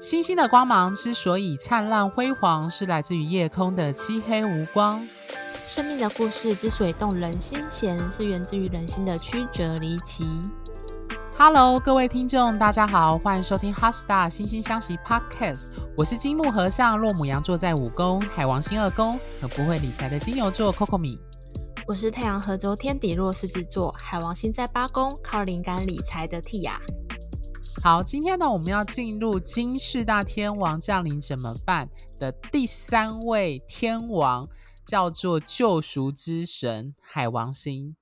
星星的光芒之所以灿烂辉煌，是来自于夜空的漆黑无光。生命的故事之所以动人心弦，是源自于人心的曲折离奇。Hello，各位听众，大家好，欢迎收听《哈 Star 星星相惜 Podcast》。我是金木和尚，落母羊座在五宫，海王星二宫，和不会理财的金牛座 Coco 米。我是太阳合轴天底落狮子座，海王星在八宫，靠灵感理财的 Tia。好，今天呢，我们要进入金氏大天王降临怎么办的第三位天王，叫做救赎之神海王星。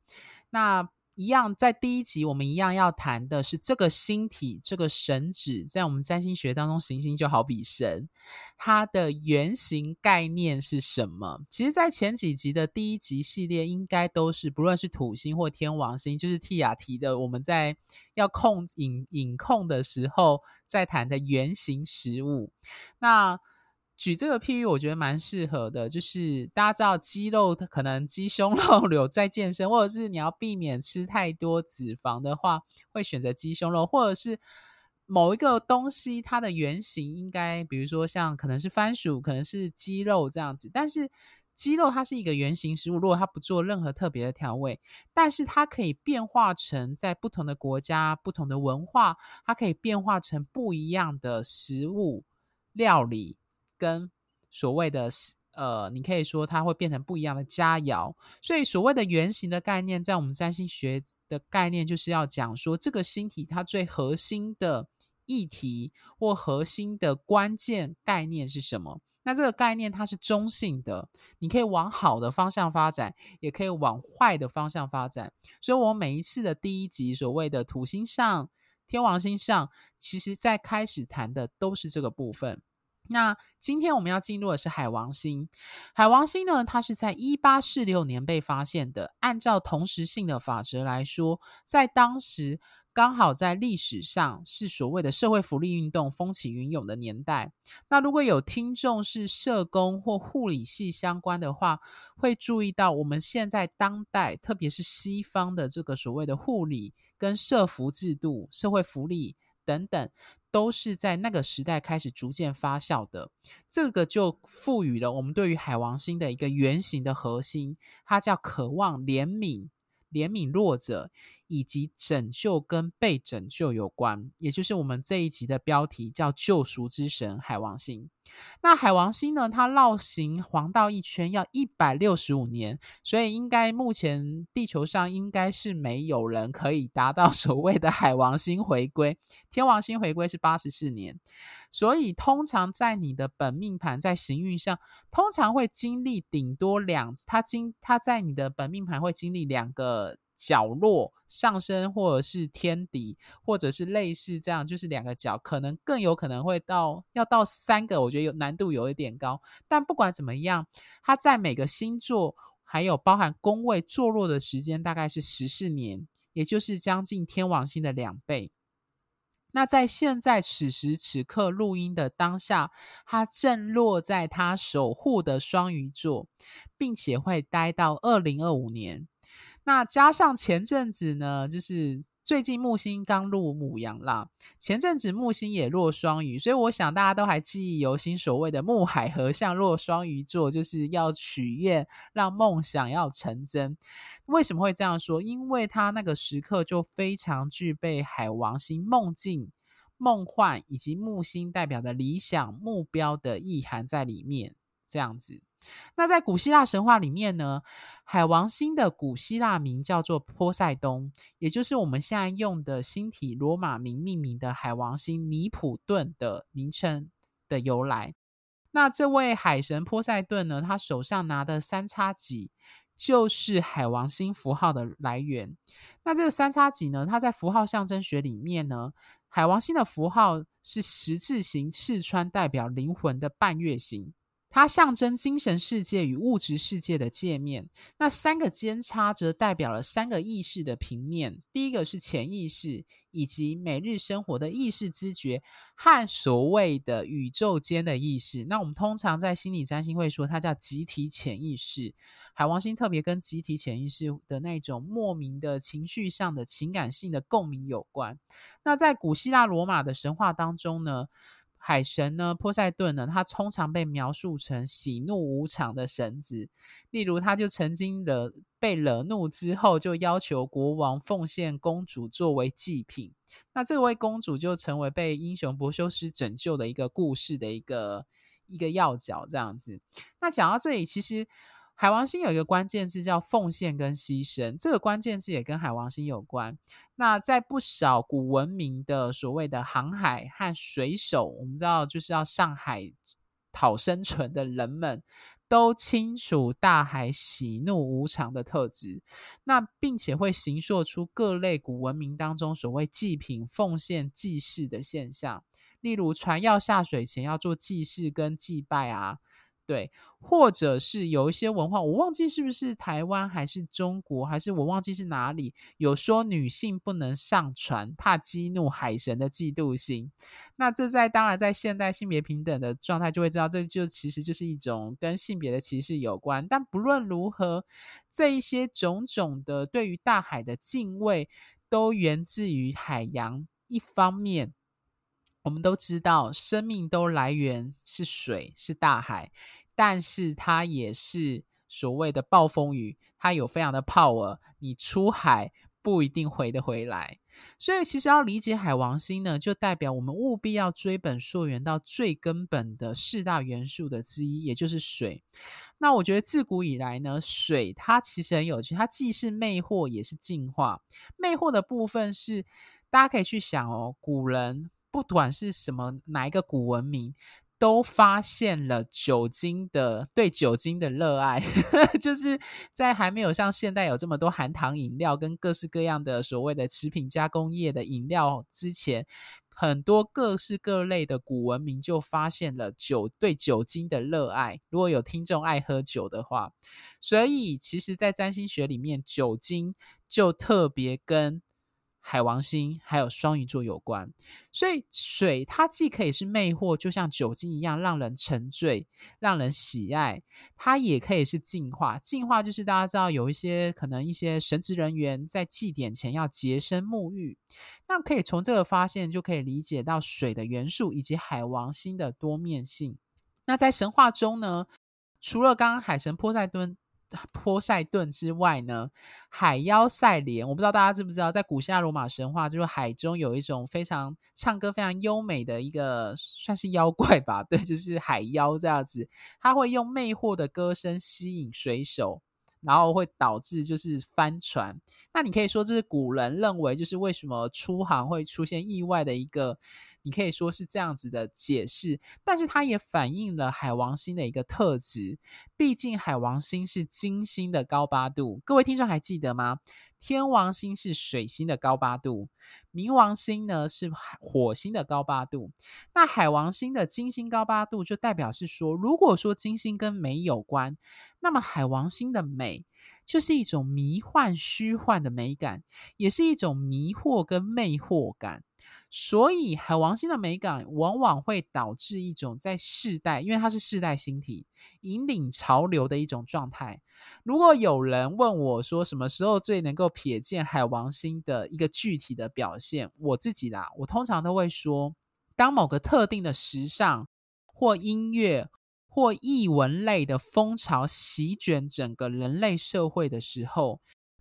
那一样，在第一集我们一样要谈的是这个星体，这个神指，在我们占星学当中，行星就好比神，它的原型概念是什么？其实，在前几集的第一集系列，应该都是不论是土星或天王星，就是蒂亚提的，我们在要控引引控的时候，在谈的原型食物。那举这个譬喻，我觉得蛮适合的，就是大家知道肌肉，可能鸡胸肉 有在健身，或者是你要避免吃太多脂肪的话，会选择鸡胸肉，或者是某一个东西它的原型应该，比如说像可能是番薯，可能是鸡肉这样子。但是鸡肉它是一个原型食物，如果它不做任何特别的调味，但是它可以变化成在不同的国家、不同的文化，它可以变化成不一样的食物料理。跟所谓的呃，你可以说它会变成不一样的佳肴，所以所谓的原型的概念，在我们占星学的概念，就是要讲说这个星体它最核心的议题或核心的关键概念是什么？那这个概念它是中性的，你可以往好的方向发展，也可以往坏的方向发展。所以，我每一次的第一集所谓的土星上、天王星上，其实在开始谈的都是这个部分。那今天我们要进入的是海王星。海王星呢，它是在一八四六年被发现的。按照同时性的法则来说，在当时刚好在历史上是所谓的社会福利运动风起云涌的年代。那如果有听众是社工或护理系相关的话，会注意到我们现在当代，特别是西方的这个所谓的护理跟社福制度、社会福利等等。都是在那个时代开始逐渐发酵的，这个就赋予了我们对于海王星的一个原型的核心，它叫渴望怜悯、怜悯弱者。以及拯救跟被拯救有关，也就是我们这一集的标题叫“救赎之神海王星”。那海王星呢，它绕行黄道一圈要一百六十五年，所以应该目前地球上应该是没有人可以达到 所谓的海王星回归。天王星回归是八十四年，所以通常在你的本命盘在行运上，通常会经历顶多两，它经它在你的本命盘会经历两个。角落上升，或者是天敌，或者是类似这样，就是两个角，可能更有可能会到要到三个，我觉得有难度有一点高。但不管怎么样，它在每个星座还有包含宫位坐落的时间大概是十四年，也就是将近天王星的两倍。那在现在此时此刻录音的当下，它正落在它守护的双鱼座，并且会待到二零二五年。那加上前阵子呢，就是最近木星刚入牡羊啦，前阵子木星也落双鱼，所以我想大家都还记忆犹新，所谓的木海合相落双鱼座，就是要许愿，让梦想要成真。为什么会这样说？因为他那个时刻就非常具备海王星梦境、梦幻以及木星代表的理想目标的意涵在里面，这样子。那在古希腊神话里面呢，海王星的古希腊名叫做波塞冬，也就是我们现在用的星体罗马名命名的海王星尼普顿的名称的由来。那这位海神波塞顿呢，他手上拿的三叉戟就是海王星符号的来源。那这个三叉戟呢，它在符号象征学里面呢，海王星的符号是十字形刺穿，代表灵魂的半月形。它象征精神世界与物质世界的界面，那三个尖叉则代表了三个意识的平面。第一个是潜意识，以及每日生活的意识知觉和所谓的宇宙间的意识。那我们通常在心理占星会说它叫集体潜意识。海王星特别跟集体潜意识的那种莫名的情绪上的情感性的共鸣有关。那在古希腊罗马的神话当中呢，海神呢，波塞顿呢，他通常被描述成喜怒无常的神子。例如，他就曾经惹被惹怒之后，就要求国王奉献公主作为祭品。那这位公主就成为被英雄伯修斯拯救的一个故事的一个一个要角，这样子。那讲到这里，其实。海王星有一个关键字叫奉献跟牺牲，这个关键字也跟海王星有关。那在不少古文明的所谓的航海和水手，我们知道就是要上海讨生存的人们，都清楚大海喜怒无常的特质。那并且会形塑出各类古文明当中所谓祭品、奉献、祭祀的现象。例如，船要下水前要做祭祀跟祭拜啊。对，或者是有一些文化，我忘记是不是台湾还是中国，还是我忘记是哪里有说女性不能上船，怕激怒海神的嫉妒心。那这在当然在现代性别平等的状态，就会知道这就其实就是一种跟性别的歧视有关。但不论如何，这一些种种的对于大海的敬畏，都源自于海洋。一方面。我们都知道，生命都来源是水，是大海，但是它也是所谓的暴风雨，它有非常的 power，你出海不一定回得回来。所以，其实要理解海王星呢，就代表我们务必要追本溯源到最根本的四大元素的之一，也就是水。那我觉得自古以来呢，水它其实很有趣，它既是魅惑，也是净化。魅惑的部分是大家可以去想哦，古人。不管是什么哪一个古文明，都发现了酒精的对酒精的热爱，就是在还没有像现代有这么多含糖饮料跟各式各样的所谓的食品加工业的饮料之前，很多各式各类的古文明就发现了酒对酒精的热爱。如果有听众爱喝酒的话，所以其实，在占星学里面，酒精就特别跟。海王星还有双鱼座有关，所以水它既可以是魅惑，就像酒精一样让人沉醉、让人喜爱；它也可以是净化。净化就是大家知道有一些可能一些神职人员在祭典前要洁身沐浴，那可以从这个发现就可以理解到水的元素以及海王星的多面性。那在神话中呢，除了刚刚海神波塞顿。波塞顿之外呢，海妖赛莲，我不知道大家知不知道，在古希腊罗马神话，就是海中有一种非常唱歌非常优美的一个算是妖怪吧，对，就是海妖这样子，他会用魅惑的歌声吸引水手。然后会导致就是翻船，那你可以说这是古人认为就是为什么出航会出现意外的一个，你可以说是这样子的解释，但是它也反映了海王星的一个特质，毕竟海王星是金星的高八度，各位听众还记得吗？天王星是水星的高八度，冥王星呢是火星的高八度。那海王星的金星高八度，就代表是说，如果说金星跟美有关，那么海王星的美就是一种迷幻虚幻的美感，也是一种迷惑跟魅惑感。所以，海王星的美感往往会导致一种在世代，因为它是世代星体，引领潮流的一种状态。如果有人问我说什么时候最能够瞥见海王星的一个具体的表现，我自己啦，我通常都会说，当某个特定的时尚或音乐或艺文类的风潮席卷整个人类社会的时候。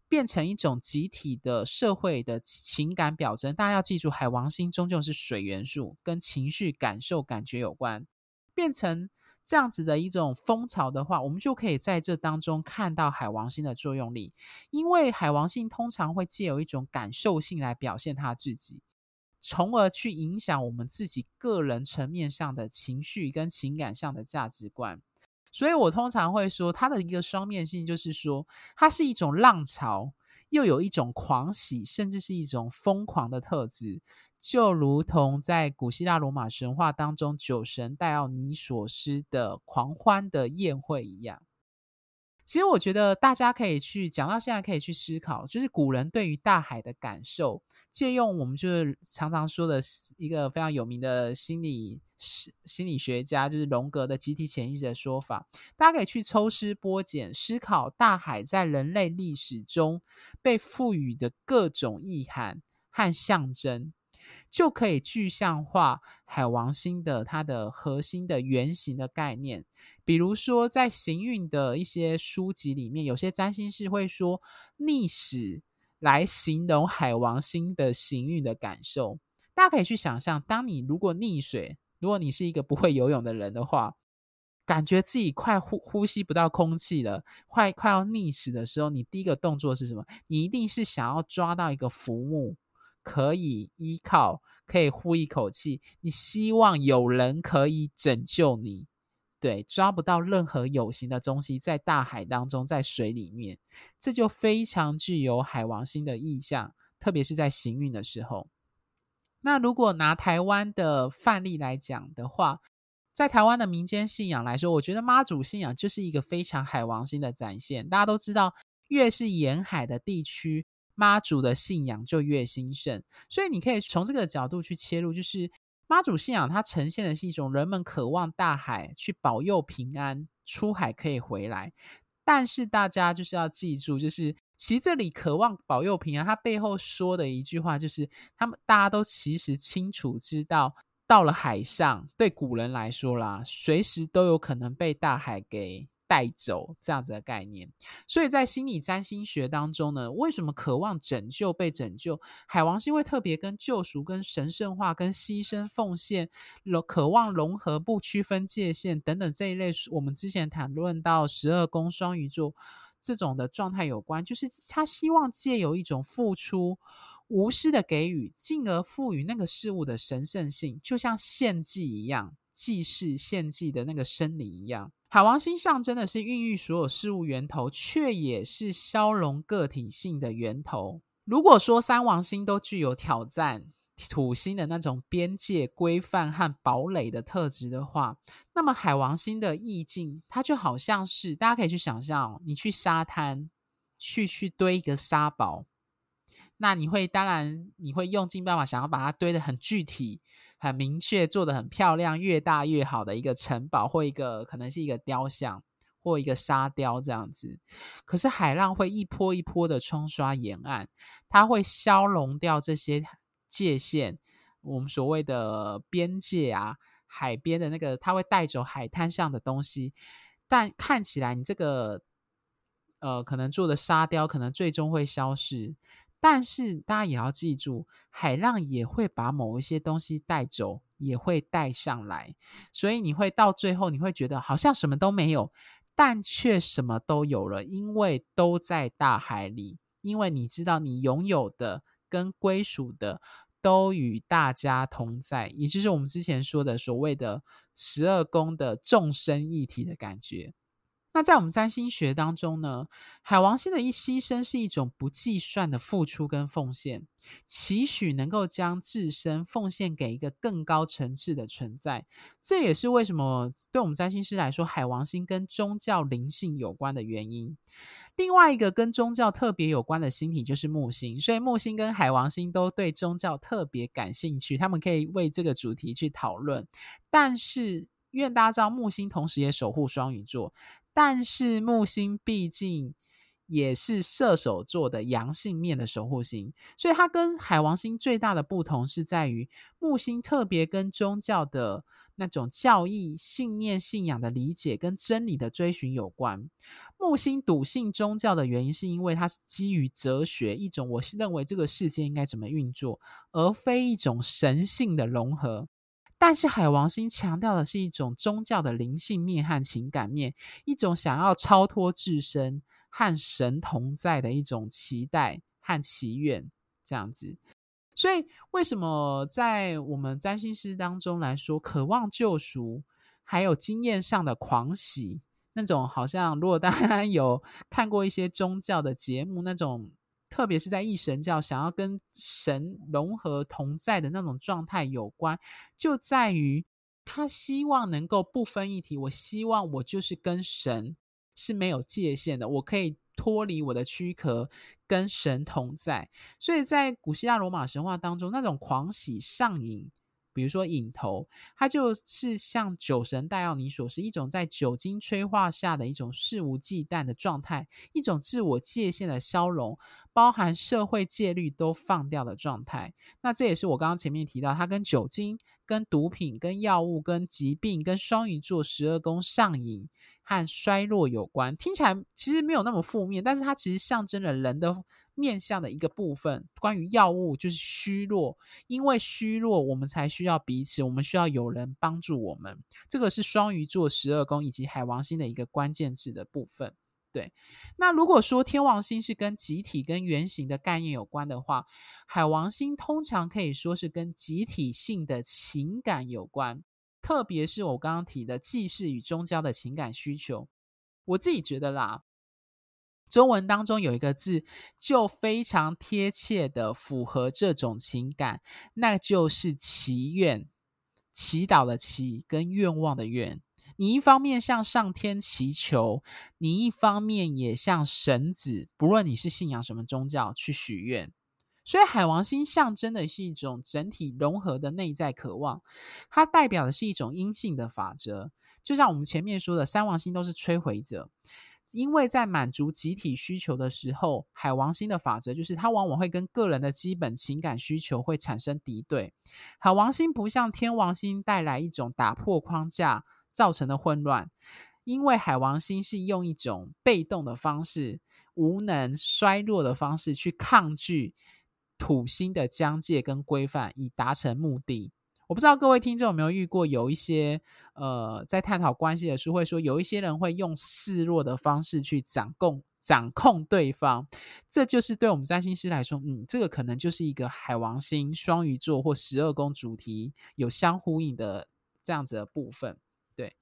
变成一种集体的社会的情感表征，大家要记住，海王星终究是水元素，跟情绪、感受、感觉有关。变成这样子的一种风潮的话，我们就可以在这当中看到海王星的作用力。因为海王星通常会借由一种感受性来表现他自己，从而去影响我们自己个人层面上的情绪跟情感上的价值观。所以我通常会说，它的一个双面性就是说，它是一种浪潮，又有一种狂喜，甚至是一种疯狂的特质，就如同在古希腊罗马神话当中，酒神戴奥尼索斯的狂欢的宴会一样。其实我觉得大家可以去讲到现在，可以去思考，就是古人对于大海的感受，借用我们就是常常说的一个非常有名的心理心理学家，就是荣格的集体潜意识的说法。大家可以去抽丝剥茧，思考大海在人类历史中被赋予的各种意涵和象征。就可以具象化海王星的它的核心的原型的概念。比如说，在行运的一些书籍里面，有些占星师会说逆史来形容海王星的行运的感受。大家可以去想象，当你如果溺水，如果你是一个不会游泳的人的话，感觉自己快呼呼吸不到空气了，快快要溺死的时候，你第一个动作是什么？你一定是想要抓到一个浮木，可以依靠，可以呼一口气。你希望有人可以拯救你。对，抓不到任何有形的东西，在大海当中，在水里面，这就非常具有海王星的意象，特别是在行运的时候。那如果拿台湾的范例来讲的话，在台湾的民间信仰来说，我觉得妈祖信仰就是一个非常海王星的展现。大家都知道，越是沿海的地区，妈祖的信仰就越兴盛。所以你可以从这个角度去切入，就是妈祖信仰它呈现的是一种人们渴望大海去保佑平安，出海可以回来。但是大家就是要记住，就是。其实这里渴望保佑平安，它背后说的一句话就是：他们大家都其实清楚知道，到了海上，对古人来说啦，随时都有可能被大海给带走，这样子的概念。所以在心理占星学当中呢，为什么渴望拯救被拯救？海王星会特别跟救赎、跟神圣化、跟牺牲奉献、渴望融合、不区分界限等等这一类。我们之前谈论到十二宫双鱼座。这种的状态有关，就是他希望借由一种付出、无私的给予，进而赋予那个事物的神圣性，就像献祭一样，祭祀献祭的那个生理一样。海王星象征的是孕育所有事物源头，却也是消融个体性的源头。如果说三王星都具有挑战，土星的那种边界规范和堡垒的特质的话，那么海王星的意境，它就好像是大家可以去想象，你去沙滩去去堆一个沙堡，那你会当然你会用尽办法想要把它堆得很具体、很明确，做的很漂亮，越大越好的一个城堡，或一个可能是一个雕像，或一个沙雕这样子。可是海浪会一波一波的冲刷沿岸，它会消融掉这些。界限，我们所谓的边界啊，海边的那个，它会带走海滩上的东西，但看起来你这个，呃，可能做的沙雕，可能最终会消失。但是大家也要记住，海浪也会把某一些东西带走，也会带上来，所以你会到最后，你会觉得好像什么都没有，但却什么都有了，因为都在大海里，因为你知道你拥有的。跟归属的都与大家同在，也就是我们之前说的所谓的十二宫的众生一体的感觉。那在我们占星学当中呢，海王星的一牺牲是一种不计算的付出跟奉献，期许能够将自身奉献给一个更高层次的存在。这也是为什么对我们占星师来说，海王星跟宗教灵性有关的原因。另外一个跟宗教特别有关的星体就是木星，所以木星跟海王星都对宗教特别感兴趣，他们可以为这个主题去讨论。但是，愿大家知道木星同时也守护双鱼座。但是木星毕竟也是射手座的阳性面的守护星，所以它跟海王星最大的不同是在于木星特别跟宗教的那种教义、信念、信仰的理解跟真理的追寻有关。木星笃信宗教的原因，是因为它是基于哲学一种我认为这个世界应该怎么运作，而非一种神性的融合。但是海王星强调的是一种宗教的灵性面和情感面，一种想要超脱自身和神同在的一种期待和祈愿，这样子。所以，为什么在我们占星师当中来说，渴望救赎，还有经验上的狂喜，那种好像如果大家 有看过一些宗教的节目，那种。特别是在一神教想要跟神融合同在的那种状态有关，就在于他希望能够不分一体。我希望我就是跟神是没有界限的，我可以脱离我的躯壳，跟神同在。所以在古希腊罗马神话当中，那种狂喜上瘾，比如说瘾头，它就是像酒神戴奥尼所示，一种在酒精催化下的一种肆无忌惮的状态，一种自我界限的消融，包含社会戒律都放掉的状态。那这也是我刚刚前面提到，它跟酒精、跟毒品、跟药物、跟疾病、跟双鱼座十二宫上瘾和衰弱有关。听起来其实没有那么负面，但是它其实象征了人的。面向的一个部分，关于药物就是虚弱，因为虚弱，我们才需要彼此，我们需要有人帮助我们。这个是双鱼座十二宫以及海王星的一个关键字的部分。对，那如果说天王星是跟集体、跟原型的概念有关的话，海王星通常可以说是跟集体性的情感有关，特别是我刚刚提的祭祀与宗教的情感需求。我自己觉得啦。中文当中有一个字，就非常贴切的符合这种情感，那就是祈愿，祈祷的祈跟愿望的愿。你一方面向上天祈求，你一方面也向神子，不论你是信仰什么宗教，去许愿。所以海王星象征的是一种整体融合的内在渴望，它代表的是一种阴性的法则。就像我们前面说的，三王星都是摧毁者。因为在满足集体需求的时候，海王星的法则就是它往往会跟个人的基本情感需求会产生敌对。海王星不像天王星带来一种打破框架造成的混乱，因为海王星是用一种被动的方式、无能、衰弱的方式去抗拒土星的疆界跟规范，以达成目的。我不知道各位听众有没有遇过，有一些呃，在探讨关系的时候会说，有一些人会用示弱的方式去掌控掌控对方，这就是对我们占星师来说，嗯，这个可能就是一个海王星、双鱼座或十二宫主题有相呼应的这样子的部分。对，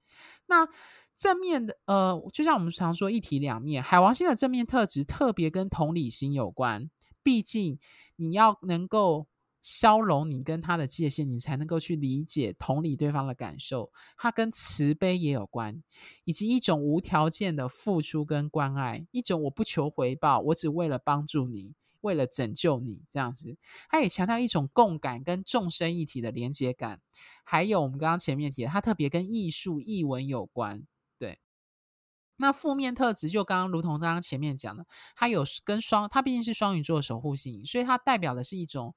那正面的呃，就像我们常说一体两面，海王星的正面特质特别跟同理心有关，毕竟你要能够。消融你跟他的界限，你才能够去理解、同理对方的感受。它跟慈悲也有关，以及一种无条件的付出跟关爱，一种我不求回报，我只为了帮助你，为了拯救你这样子。它也强调一种共感跟众生一体的连接感。还有我们刚刚前面提的，它特别跟艺术、艺文有关。对，那负面特质就刚刚如同刚刚前面讲的，它有跟双，它毕竟是双鱼座的守护星，所以它代表的是一种。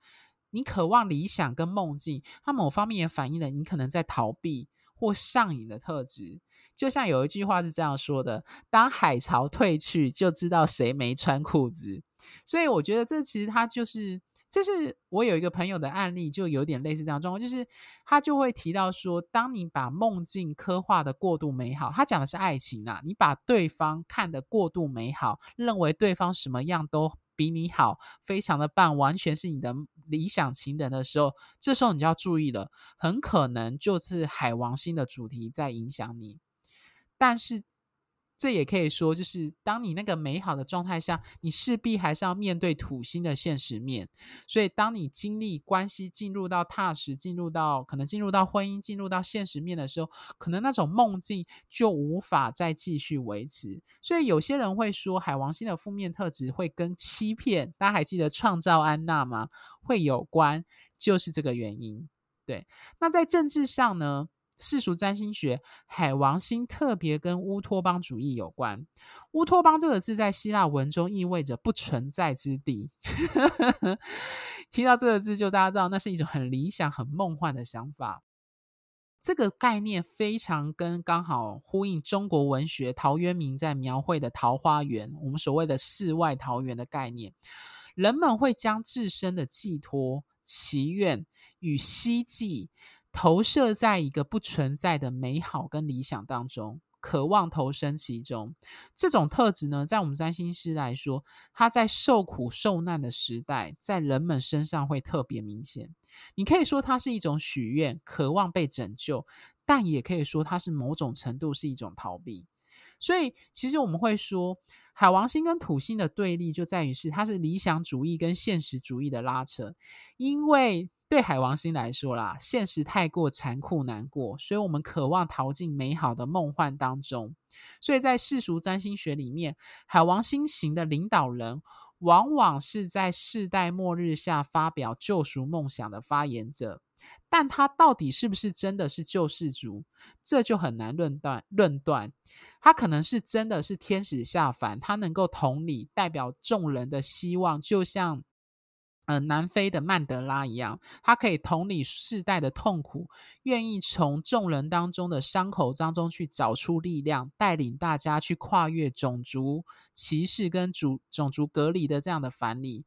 你渴望理想跟梦境，它某方面也反映了你可能在逃避或上瘾的特质。就像有一句话是这样说的：“当海潮退去，就知道谁没穿裤子。”所以我觉得这其实它就是，这是我有一个朋友的案例，就有点类似这样状况，就是他就会提到说，当你把梦境刻画的过度美好，他讲的是爱情啊，你把对方看得过度美好，认为对方什么样都比你好，非常的棒，完全是你的理想情人的时候，这时候你就要注意了，很可能就是海王星的主题在影响你，但是。这也可以说，就是当你那个美好的状态下，你势必还是要面对土星的现实面。所以，当你经历关系进入到踏实，进入到可能进入到婚姻，进入到现实面的时候，可能那种梦境就无法再继续维持。所以，有些人会说，海王星的负面特质会跟欺骗，大家还记得创造安娜吗？会有关，就是这个原因。对，那在政治上呢？世俗占星学，海王星特别跟乌托邦主义有关。乌托邦这个字在希腊文中意味着不存在之地。听到这个字，就大家知道那是一种很理想、很梦幻的想法。这个概念非常跟刚好呼应中国文学陶渊明在描绘的桃花源，我们所谓的世外桃源的概念。人们会将自身的寄托、祈愿与希冀。投射在一个不存在的美好跟理想当中，渴望投身其中。这种特质呢，在我们占星师来说，它在受苦受难的时代，在人们身上会特别明显。你可以说它是一种许愿，渴望被拯救，但也可以说它是某种程度是一种逃避。所以，其实我们会说，海王星跟土星的对立就在于是它是理想主义跟现实主义的拉扯，因为。对海王星来说啦，现实太过残酷难过，所以我们渴望逃进美好的梦幻当中。所以在世俗占星学里面，海王星型的领导人，往往是在世代末日下发表救赎梦想的发言者。但他到底是不是真的是救世主，这就很难论断。论断，他可能是真的是天使下凡，他能够同理代表众人的希望，就像。呃，南非的曼德拉一样，他可以同理世代的痛苦，愿意从众人当中的伤口当中去找出力量，带领大家去跨越种族歧视跟种种族隔离的这样的藩篱。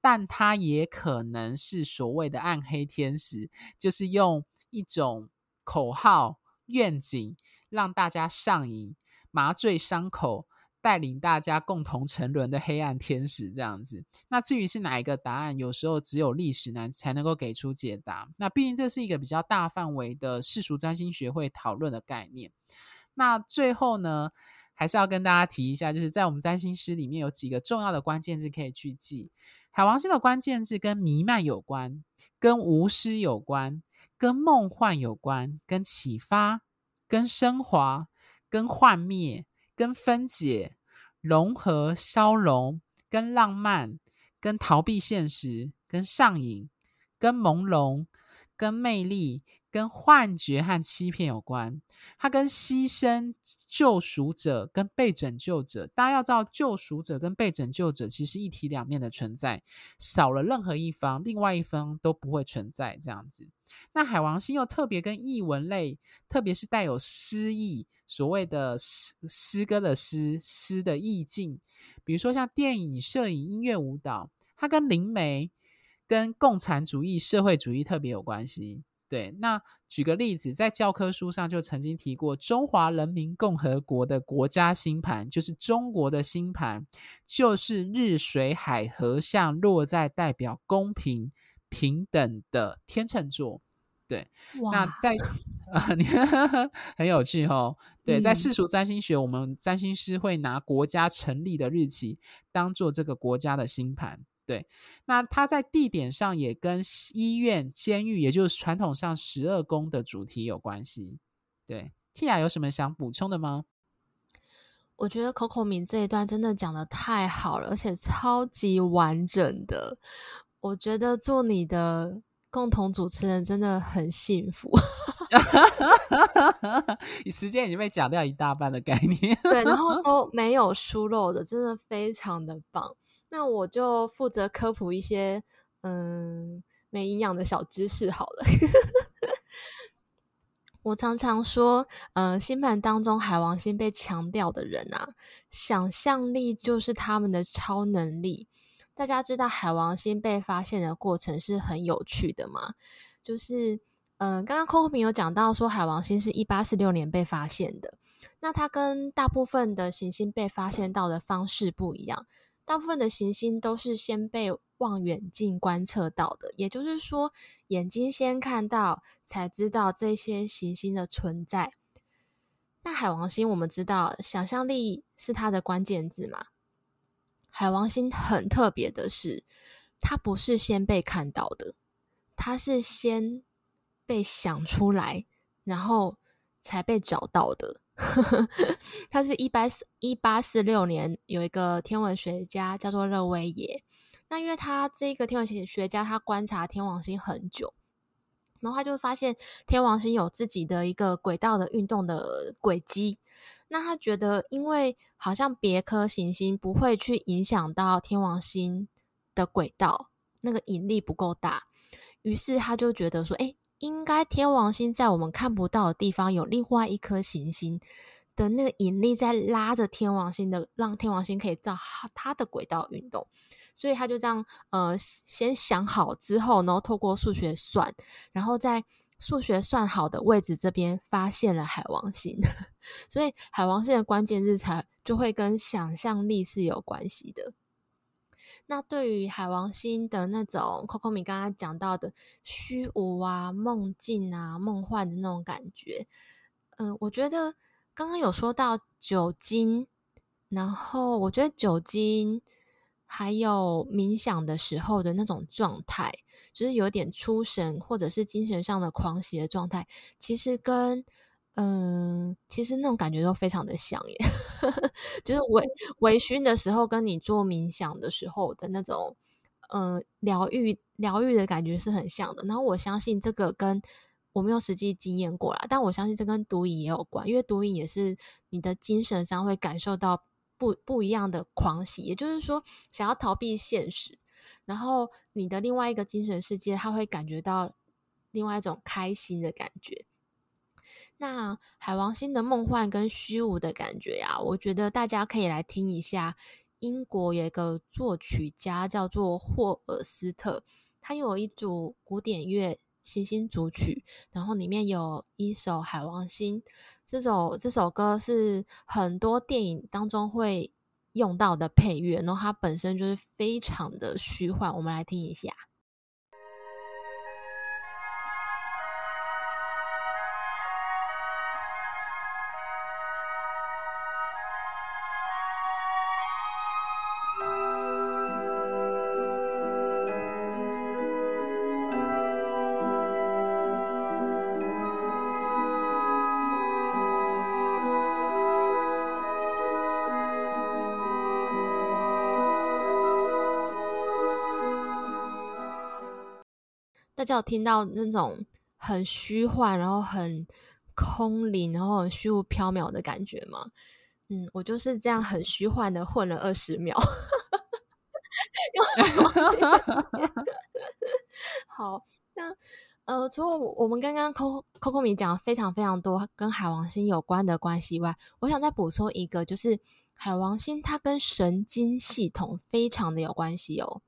但他也可能是所谓的暗黑天使，就是用一种口号愿景让大家上瘾，麻醉伤口。带领大家共同沉沦的黑暗天使这样子，那至于是哪一个答案，有时候只有历史男才能够给出解答。那毕竟这是一个比较大范围的世俗占星学会讨论的概念。那最后呢，还是要跟大家提一下，就是在我们占星师里面有几个重要的关键字可以去记。海王星的关键字跟弥漫有关，跟无私有关，跟梦幻有关，跟启发，跟升华，跟幻灭。跟分解、融合、消融，跟浪漫、跟逃避现实、跟上瘾、跟朦胧、跟魅力、跟幻觉和欺骗有关。它跟牺牲、救赎者跟被拯救者，大家要知道，救赎者跟被拯救者其实一体两面的存在，少了任何一方，另外一方都不会存在。这样子，那海王星又特别跟艺文类，特别是带有诗意。所谓的诗诗歌的诗诗的意境，比如说像电影、摄影、音乐、舞蹈，它跟灵媒、跟共产主义、社会主义特别有关系。对，那举个例子，在教科书上就曾经提过，中华人民共和国的国家星盘，就是中国的星盘，就是日水海合相落在代表公平平等的天秤座。对，那在啊，你很有趣哦。对，在世俗占星学，嗯、我们占星师会拿国家成立的日期当做这个国家的星盘。对，那它在地点上也跟医院、监狱，也就是传统上十二宫的主题有关系。对，Tia 有什么想补充的吗？我觉得 Coco 敏这一段真的讲的太好了，而且超级完整的。我觉得做你的。共同主持人真的很幸福，你时间已经被讲掉一大半的概念，对，然后都没有疏漏的，真的非常的棒。那我就负责科普一些嗯没营养的小知识好了。我常常说，嗯，星盘当中海王星被强调的人啊，想象力就是他们的超能力。大家知道海王星被发现的过程是很有趣的吗？就是，嗯、刚刚 Coco 有讲到说海王星是一八四六年被发现的，那它跟大部分的行星被发现到的方式不一样。大部分的行星都是先被望远镜观测到的，也就是说，眼睛先看到才知道这些行星的存在。那海王星我们知道，想象力是它的关键字嘛。海王星很特别的是，它不是先被看到的，它是先被想出来，然后才被找到的。他是一八四一八四六年有一个天文学家叫做勒威耶，那因为他这个天文学家他观察天王星很久，然后他就发现天王星有自己的一个轨道的运动的轨迹。那他觉得，因为好像别颗行星不会去影响到天王星的轨道，那个引力不够大，于是他就觉得说，哎，应该天王星在我们看不到的地方有另外一颗行星的那个引力在拉着天王星的，让天王星可以照它的轨道运动。所以他就这样，呃，先想好之后，然后透过数学算，然后在。数学算好的位置这边发现了海王星，所以海王星的关键日才就会跟想象力是有关系的。那对于海王星的那种 Coco 米刚刚讲到的虚无啊、梦境啊、梦幻的那种感觉，嗯、我觉得刚刚有说到酒精，然后我觉得酒精还有冥想的时候的那种状态。就是有点出神，或者是精神上的狂喜的状态，其实跟嗯，其实那种感觉都非常的像耶。就是微微醺的时候，跟你做冥想的时候的那种嗯、呃，疗愈疗愈的感觉是很像的。然后我相信这个跟我没有实际经验过啦，但我相信这跟毒瘾也有关，因为毒瘾也是你的精神上会感受到不不一样的狂喜，也就是说想要逃避现实，然后你的另外一个精神世界，他会感觉到另外一种开心的感觉。那海王星的梦幻跟虚无的感觉呀、啊，我觉得大家可以来听一下。英国有一个作曲家叫做霍尔斯特，他有一组古典乐星星组曲，然后里面有一首《海王星》。这首这首歌是很多电影当中会用到的配乐，然后它本身就是非常的虚幻。我们来听一下。大家有听到那种很虚幻，然后很空灵，然后很虚无缥缈的感觉嘛？嗯，我就是这样很虚幻的混了二十秒。好，那呃，除了我们刚刚 Coco Coco 米讲了非常非常多跟海王星有关的关系外，我想再补充一个，就是海王星它跟神经系统非常的有关系哦。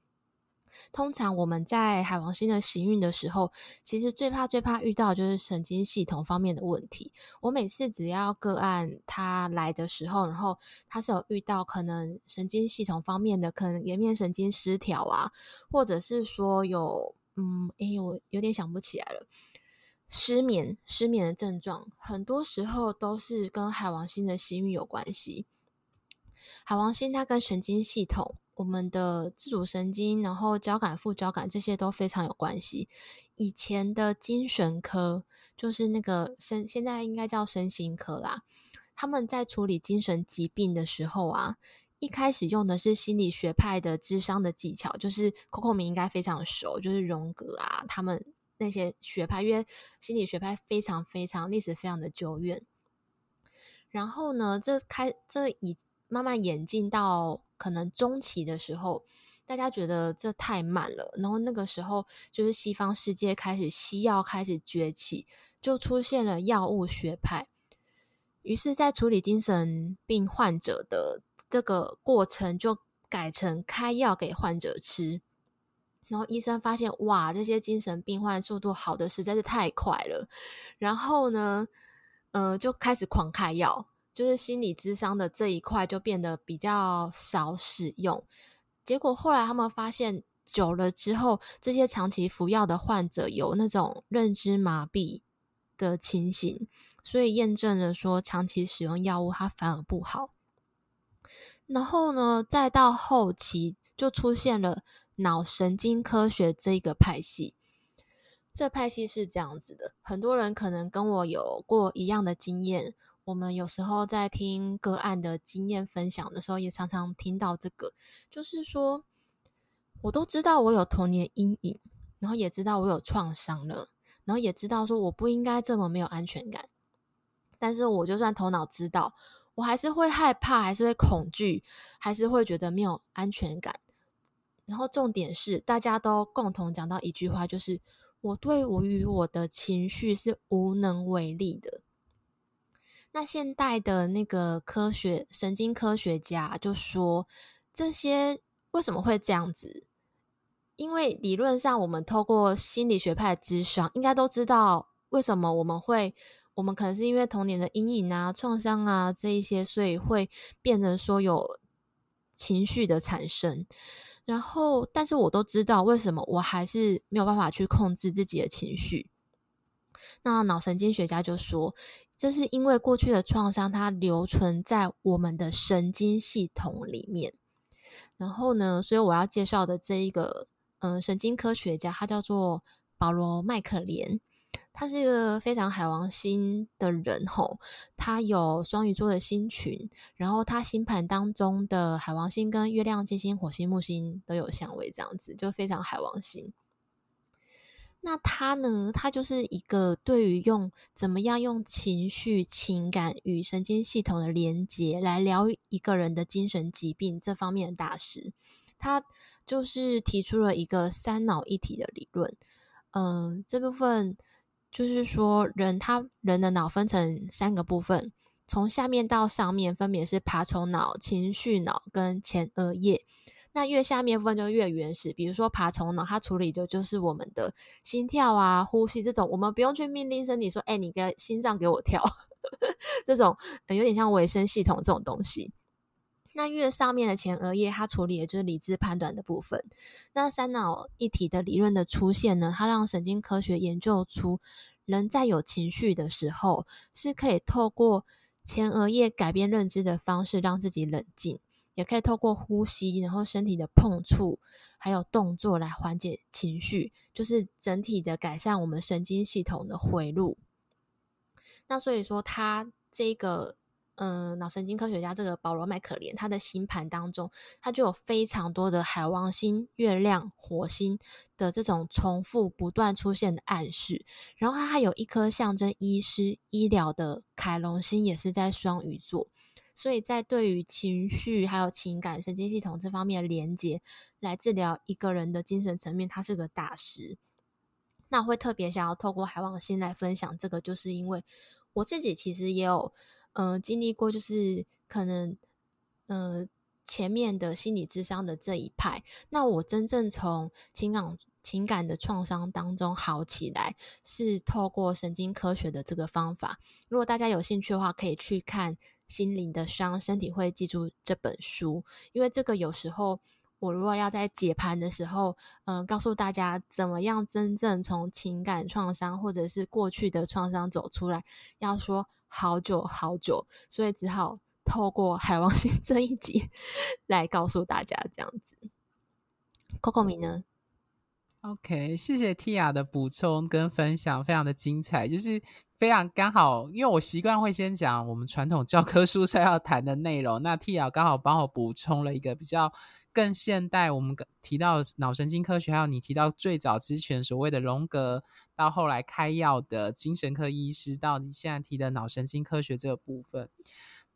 通常我们在海王星的行运的时候，其实最怕最怕遇到就是神经系统方面的问题。我每次只要个案他来的时候，然后他是有遇到可能神经系统方面的，可能颜面神经失调啊，或者是说有嗯，诶，我有点想不起来了，失眠失眠的症状，很多时候都是跟海王星的行运有关系。海王星它跟神经系统。我们的自主神经，然后交感、副交感这些都非常有关系。以前的精神科，就是那个身，现在应该叫身心科啦。他们在处理精神疾病的时候啊，一开始用的是心理学派的智商的技巧，就是 Coco 明应该非常熟，就是荣格啊，他们那些学派，因为心理学派非常非常历史非常的久远。然后呢，这开这以。慢慢演进到可能中期的时候，大家觉得这太慢了。然后那个时候，就是西方世界开始西药开始崛起，就出现了药物学派。于是，在处理精神病患者的这个过程，就改成开药给患者吃。然后医生发现，哇，这些精神病患速度好的实在是太快了。然后呢，呃，就开始狂开药。就是心理智商的这一块就变得比较少使用，结果后来他们发现久了之后，这些长期服药的患者有那种认知麻痹的情形，所以验证了说长期使用药物它反而不好。然后呢，再到后期就出现了脑神经科学这一个派系，这派系是这样子的，很多人可能跟我有过一样的经验。我们有时候在听个案的经验分享的时候，也常常听到这个，就是说，我都知道我有童年阴影，然后也知道我有创伤了，然后也知道说我不应该这么没有安全感，但是我就算头脑知道，我还是会害怕，还是会恐惧，还是会觉得没有安全感。然后重点是，大家都共同讲到一句话，就是我对我与我的情绪是无能为力的。那现代的那个科学神经科学家就说，这些为什么会这样子？因为理论上，我们透过心理学派的咨商，应该都知道为什么我们会，我们可能是因为童年的阴影啊、创伤啊这一些，所以会变得说有情绪的产生。然后，但是我都知道为什么我还是没有办法去控制自己的情绪。那脑神经学家就说，这是因为过去的创伤，它留存在我们的神经系统里面。然后呢，所以我要介绍的这一个，嗯、神经科学家，他叫做保罗·麦克连。他是一个非常海王星的人吼，他有双鱼座的星群，然后他星盘当中的海王星跟月亮、金星、火星、木星都有相位，这样子就非常海王星。那他呢？他就是一个对于用怎么样用情绪、情感与神经系统的连接来疗愈一个人的精神疾病这方面的大师。他就是提出了一个三脑一体的理论。嗯，这部分就是说，人他人的脑分成三个部分，从下面到上面分别是爬虫脑、情绪脑跟前额叶。那越下面部分就越原始，比如说爬虫脑，它处理的就是我们的心跳啊、呼吸这种，我们不用去命令身体说，哎、你个心脏给我跳，这种、有点像维生系统这种东西。那越上面的前额叶，它处理的就是理智判断的部分。那三脑一体的理论的出现呢，它让神经科学研究出，人在有情绪的时候，是可以透过前额叶改变认知的方式，让自己冷静。也可以透过呼吸，然后身体的碰触，还有动作来缓解情绪，就是整体的改善我们神经系统的回路。那所以说，他这个嗯，脑神经科学家这个保罗麦可怜，他的星盘当中，他就有非常多的海王星、月亮、火星的这种重复不断出现的暗示。然后他还有一颗象征医师、医疗的凯龙星，也是在双鱼座。所以在对于情绪还有情感神经系统这方面的连接，来治疗一个人的精神层面，他是个大师。那我会特别想要透过海王星来分享这个，就是因为我自己其实也有嗯、呃、经历过，就是可能嗯、前面的心理智商的这一派，那我真正从情感情感的创伤当中好起来，是透过神经科学的这个方法。如果大家有兴趣的话，可以去看。心灵的伤，身体会记住这本书，因为这个有时候我如果要在解盘的时候，嗯，告诉大家怎么样真正从情感创伤或者是过去的创伤走出来，要说好久好久，所以只好透过海王星这一集 来告诉大家这样子。Coco 米呢？OK，谢谢 Tia 的补充跟分享，非常的精彩，就是非常刚好，因为我习惯会先讲我们传统教科书上要谈的内容，那 Tia 刚好帮我补充了一个比较更现代，我们提到脑神经科学，还有你提到最早之前所谓的荣格，到后来开药的精神科医师，到你现在提的脑神经科学这个部分。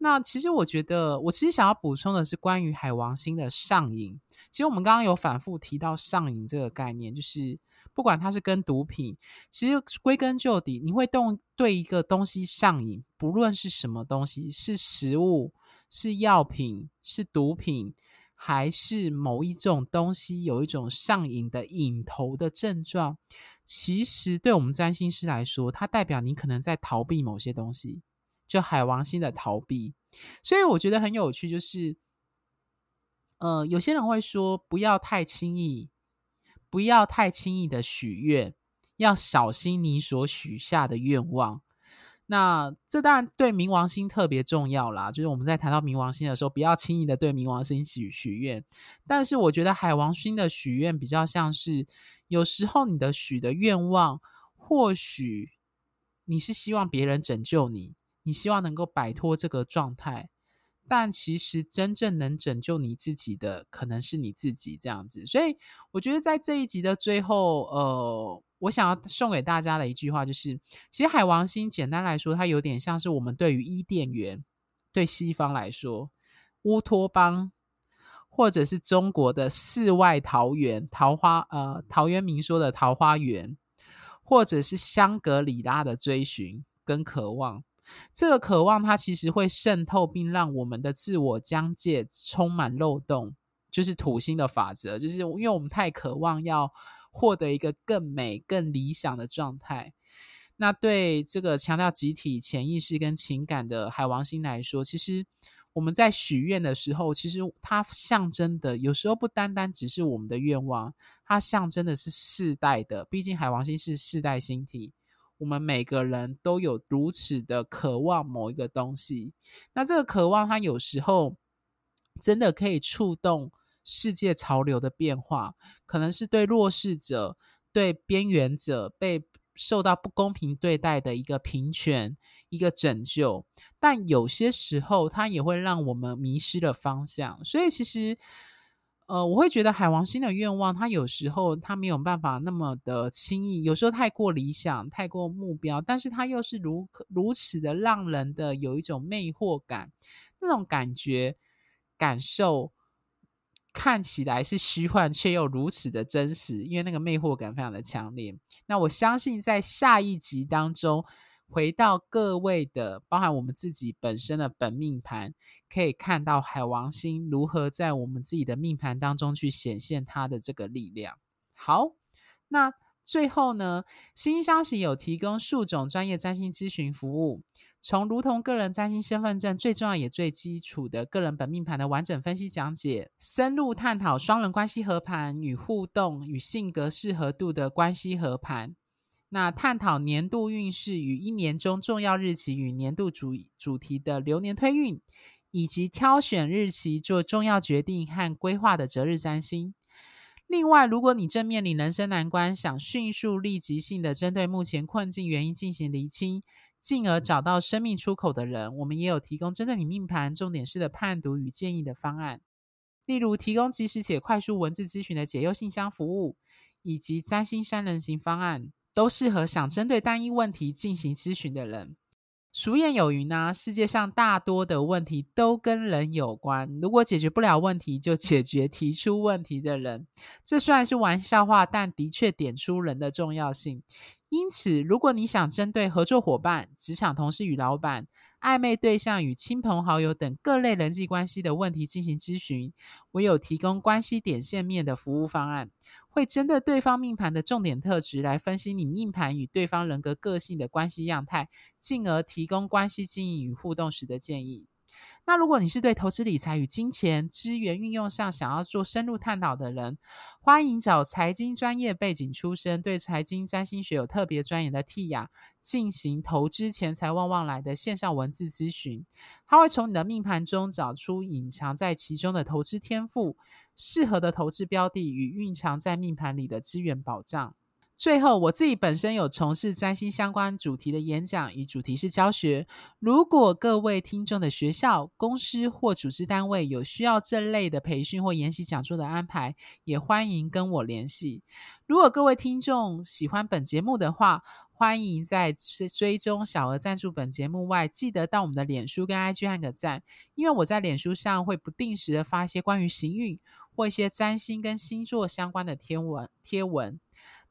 那其实我觉得，我其实想要补充的是关于海王星的上瘾。其实我们刚刚有反复提到上瘾这个概念，就是不管它是跟毒品，其实归根究底，你会动对一个东西上瘾，不论是什么东西，是食物、是药品、是毒品，还是某一种东西有一种上瘾的瘾头的症状，其实对我们占星师来说，它代表你可能在逃避某些东西。就海王星的逃避，所以我觉得很有趣，就是，呃，有些人会说不要太轻易，不要太轻易的许愿，要小心你所许下的愿望。那这当然对冥王星特别重要啦，就是我们在谈到冥王星的时候，不要轻易的对冥王星许许愿。但是我觉得海王星的许愿比较像是，有时候你的许的愿望，或许你是希望别人拯救你。你希望能够摆脱这个状态，但其实真正能拯救你自己的，可能是你自己这样子。所以，我觉得在这一集的最后，呃，我想要送给大家的一句话就是：其实海王星简单来说，它有点像是我们对于伊甸园，对西方来说，乌托邦，或者是中国的世外桃源、桃花，呃，陶渊明说的桃花源，或者是香格里拉的追寻跟渴望。这个渴望，它其实会渗透，并让我们的自我疆界充满漏洞，就是土星的法则，就是因为我们太渴望要获得一个更美、更理想的状态。那对这个强调集体潜意识跟情感的海王星来说，其实我们在许愿的时候，其实它象征的有时候不单单只是我们的愿望，它象征的是世代的，毕竟海王星是世代星体。我们每个人都有如此的渴望某一个东西，那这个渴望，它有时候真的可以触动世界潮流的变化，可能是对弱势者、对边缘者、被受到不公平对待的一个平权、一个拯救，但有些时候它也会让我们迷失了方向。所以其实，呃，我会觉得海王星的愿望，它有时候它没有办法那么的轻易，有时候太过理想、太过目标，但是它又是如如此的让人的有一种魅惑感，那种感觉、感受。看起来是虚幻，却又如此的真实，因为那个魅惑感非常的强烈。那我相信，在下一集当中，回到各位的，包含我们自己本身的本命盘，可以看到海王星如何在我们自己的命盘当中去显现它的这个力量。好，那最后呢，心星相惜有提供数种专业占星咨询服务。从如同个人占星身份证最重要也最基础的个人本命盘的完整分析讲解，深入探讨双人关系合盘与互动与性格适合度的关系合盘，那探讨年度运势与一年中重要日期与年度主主题的流年推运，以及挑选日期做重要决定和规划的择日占星。另外，如果你正面临人生难关，想迅速立即性的针对目前困境原因进行厘清。进而找到生命出口的人，我们也有提供针对你命盘重点式的判读与建议的方案，例如提供即时且快速文字咨询的解忧信箱服务，以及占星三人行方案，都适合想针对单一问题进行咨询的人。俗谚有云呢，世界上大多的问题都跟人有关，如果解决不了问题，就解决提出问题的人。这虽然是玩笑话，但的确点出人的重要性。因此，如果你想针对合作伙伴、职场同事与老板、暧昧对象与亲朋好友等各类人际关系的问题进行咨询，我有提供关系点线面的服务方案，会针对对方命盘的重点特质来分析你命盘与对方人格个性的关系样态，进而提供关系经营与互动时的建议。那如果你是对投资理财与金钱资源运用上想要做深入探讨的人，欢迎找财经专业背景出身、对财经占星学有特别专研的 Tia 进行投资钱财旺旺来的线上文字咨询。他会从你的命盘中找出隐藏在其中的投资天赋、适合的投资标的与蕴藏在命盘里的资源保障。最后，我自己本身有从事占星相关主题的演讲与主题式教学。如果各位听众的学校、公司或组织单位有需要这类的培训或研习讲座的安排，也欢迎跟我联系。如果各位听众喜欢本节目的话，欢迎在追踪小额赞助本节目外，记得到我们的脸书跟 IG 按个赞，因为我在脸书上会不定时的发一些关于行运或一些占星跟星座相关的天文贴文。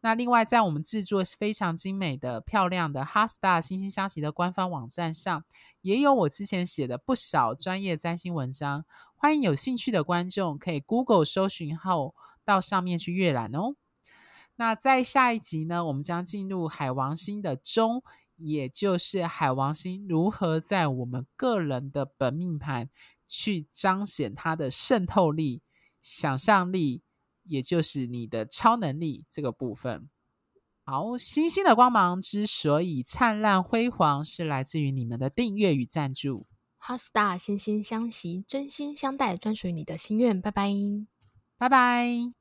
那另外，在我们制作非常精美的、漂亮的哈斯塔星星相惜的官方网站上，也有我之前写的不少专业占星文章。欢迎有兴趣的观众可以 Google 搜寻后到上面去阅览哦。那在下一集呢，我们将进入海王星的中，也就是海王星如何在我们个人的本命盘去彰显它的渗透力、想象力。也就是你的超能力这个部分。好，星星的光芒之所以灿烂辉煌，是来自于你们的订阅与赞助。HeartStar 心心相惜，真心相待，专属于你的心愿。拜拜，拜拜。